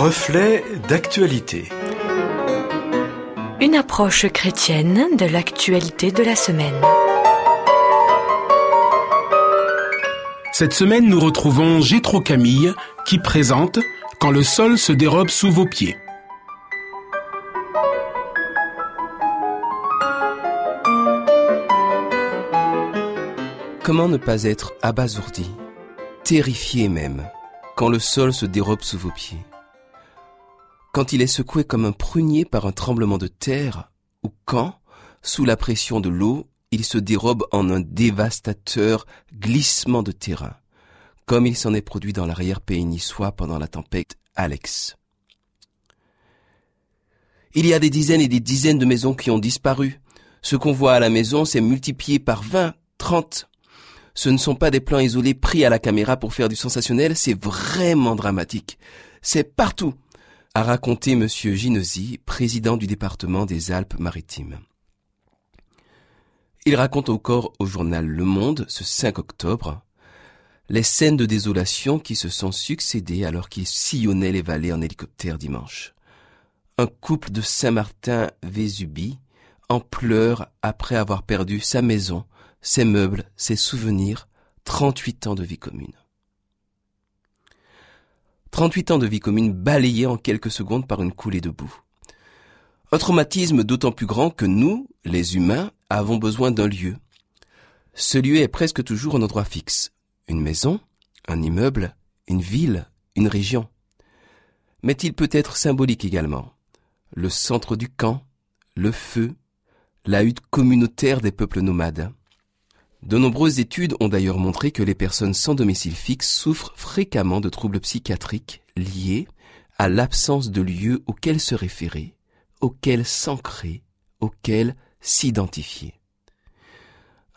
Reflet d'actualité. Une approche chrétienne de l'actualité de la semaine. Cette semaine, nous retrouvons Gétro Camille qui présente Quand le sol se dérobe sous vos pieds. Comment ne pas être abasourdi, terrifié même, quand le sol se dérobe sous vos pieds? Quand il est secoué comme un prunier par un tremblement de terre, ou quand, sous la pression de l'eau, il se dérobe en un dévastateur glissement de terrain, comme il s'en est produit dans l'arrière-pays niçois pendant la tempête Alex. Il y a des dizaines et des dizaines de maisons qui ont disparu. Ce qu'on voit à la maison s'est multiplié par 20, 30, ce ne sont pas des plans isolés pris à la caméra pour faire du sensationnel, c'est vraiment dramatique. C'est partout, a raconté monsieur Ginesy, président du département des Alpes-Maritimes. Il raconte encore au journal Le Monde, ce 5 octobre, les scènes de désolation qui se sont succédées alors qu'il sillonnait les vallées en hélicoptère dimanche. Un couple de Saint-Martin-Vésubie en pleurs après avoir perdu sa maison, ses meubles, ses souvenirs, 38 ans de vie commune. 38 ans de vie commune balayés en quelques secondes par une coulée de boue. Un traumatisme d'autant plus grand que nous, les humains, avons besoin d'un lieu. Ce lieu est presque toujours un endroit fixe. Une maison, un immeuble, une ville, une région. Mais il peut être symbolique également. Le centre du camp, le feu, la hutte communautaire des peuples nomades. De nombreuses études ont d'ailleurs montré que les personnes sans domicile fixe souffrent fréquemment de troubles psychiatriques liés à l'absence de lieu auquel se référer, auquel s'ancrer, auquel s'identifier.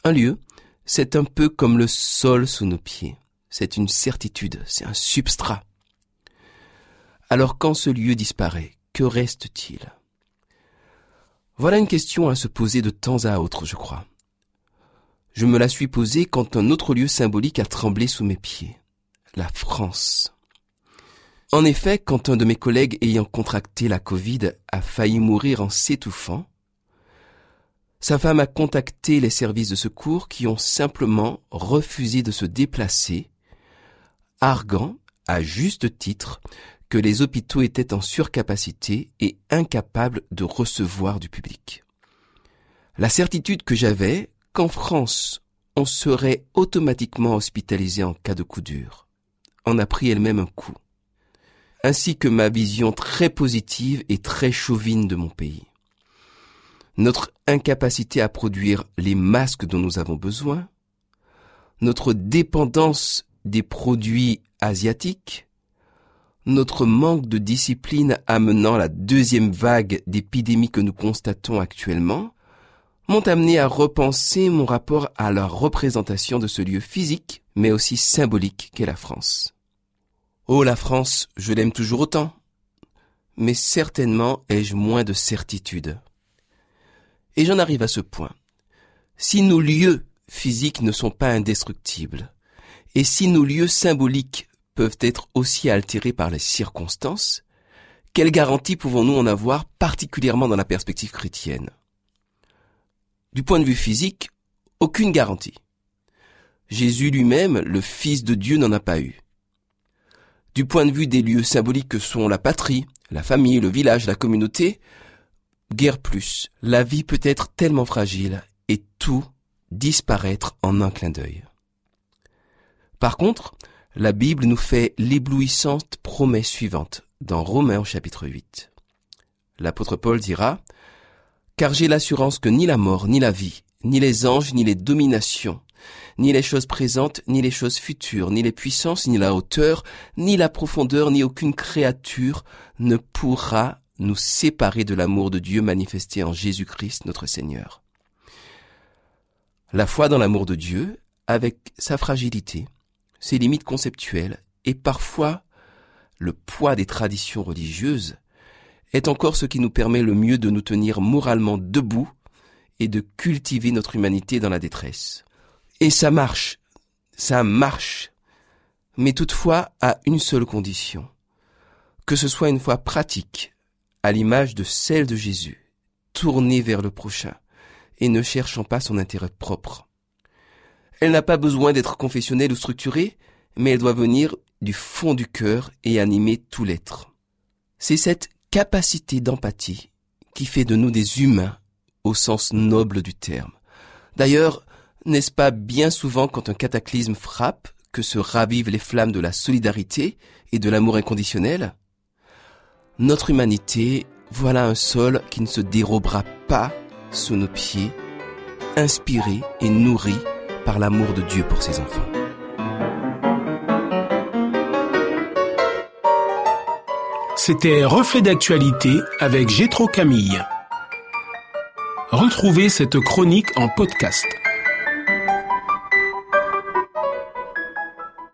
Un lieu, c'est un peu comme le sol sous nos pieds. C'est une certitude, c'est un substrat. Alors quand ce lieu disparaît, que reste-t-il? Voilà une question à se poser de temps à autre, je crois. Je me la suis posée quand un autre lieu symbolique a tremblé sous mes pieds. La France. En effet, quand un de mes collègues ayant contracté la Covid a failli mourir en s'étouffant, sa femme a contacté les services de secours qui ont simplement refusé de se déplacer, arguant, à juste titre, que les hôpitaux étaient en surcapacité et incapables de recevoir du public. La certitude que j'avais, qu'en France, on serait automatiquement hospitalisé en cas de coup dur, en a pris elle-même un coup, ainsi que ma vision très positive et très chauvine de mon pays. Notre incapacité à produire les masques dont nous avons besoin, notre dépendance des produits asiatiques, notre manque de discipline amenant la deuxième vague d'épidémies que nous constatons actuellement, m'ont amené à repenser mon rapport à la représentation de ce lieu physique, mais aussi symbolique qu'est la France. Oh, la France, je l'aime toujours autant. Mais certainement ai-je moins de certitude. Et j'en arrive à ce point. Si nos lieux physiques ne sont pas indestructibles, et si nos lieux symboliques peuvent être aussi altérés par les circonstances, quelle garantie pouvons-nous en avoir particulièrement dans la perspective chrétienne? Du point de vue physique, aucune garantie. Jésus lui-même, le Fils de Dieu, n'en a pas eu. Du point de vue des lieux symboliques que sont la patrie, la famille, le village, la communauté, guère plus. La vie peut être tellement fragile et tout disparaître en un clin d'œil. Par contre, la Bible nous fait l'éblouissante promesse suivante dans Romains au chapitre 8. L'apôtre Paul dira, car j'ai l'assurance que ni la mort, ni la vie, ni les anges, ni les dominations, ni les choses présentes, ni les choses futures, ni les puissances, ni la hauteur, ni la profondeur, ni aucune créature ne pourra nous séparer de l'amour de Dieu manifesté en Jésus-Christ notre Seigneur. La foi dans l'amour de Dieu, avec sa fragilité, ses limites conceptuelles et parfois le poids des traditions religieuses, est encore ce qui nous permet le mieux de nous tenir moralement debout et de cultiver notre humanité dans la détresse. Et ça marche, ça marche, mais toutefois à une seule condition, Que ce soit une foi pratique, à l'image de celle de Jésus, tournée vers le prochain et ne cherchant pas son intérêt propre. Elle n'a pas besoin d'être confessionnelle ou structurée, mais elle doit venir du fond du cœur et animer tout l'être. C'est cette capacité d'empathie qui fait de nous des humains au sens noble du terme. D'ailleurs, n'est-ce pas bien souvent quand un cataclysme frappe que se ravivent les flammes de la solidarité et de l'amour inconditionnel? Notre humanité, voilà un sol qui ne se dérobera pas sous nos pieds, inspiré et nourri par l'amour de Dieu pour ses enfants. C'était Reflet d'actualité avec Gétro Camille. Retrouvez cette chronique en podcast